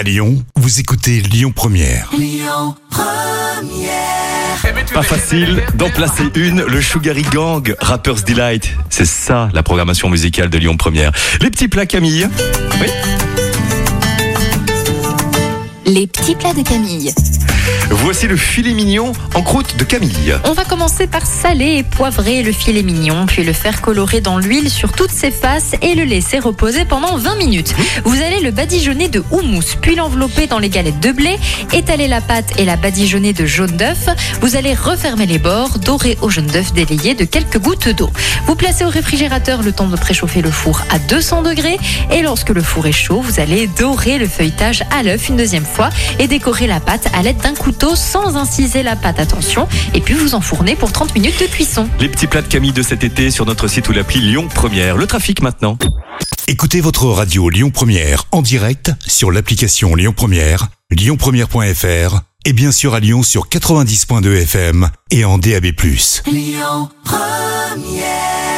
À Lyon, vous écoutez Lyon Première. Pas facile d'en placer une, le Sugary Gang, Rapper's Delight. C'est ça la programmation musicale de Lyon Première. Les petits plats Camille. Oui. Les petits plats de Camille. Voici le filet mignon en croûte de Camille. On va commencer par saler et poivrer le filet mignon, puis le faire colorer dans l'huile sur toutes ses faces et le laisser reposer pendant 20 minutes. Vous allez le badigeonner de houmous, puis l'envelopper dans les galettes de blé, étaler la pâte et la badigeonner de jaune d'œuf. Vous allez refermer les bords, dorer au jaune d'œuf délayé de quelques gouttes d'eau. Vous placez au réfrigérateur le temps de préchauffer le four à 200 degrés et lorsque le four est chaud, vous allez dorer le feuilletage à l'œuf une deuxième fois et décorer la pâte à l'aide d'un couteau sans inciser la pâte, attention, et puis vous enfournez pour 30 minutes de cuisson. Les petits plats de Camille de cet été sur notre site ou l'appli Lyon Première. Le trafic maintenant. Écoutez votre radio Lyon Première en direct sur l'application Lyon Première, lyonpremière.fr et bien sûr à Lyon sur 90.2 FM et en DAB+. Lyon Première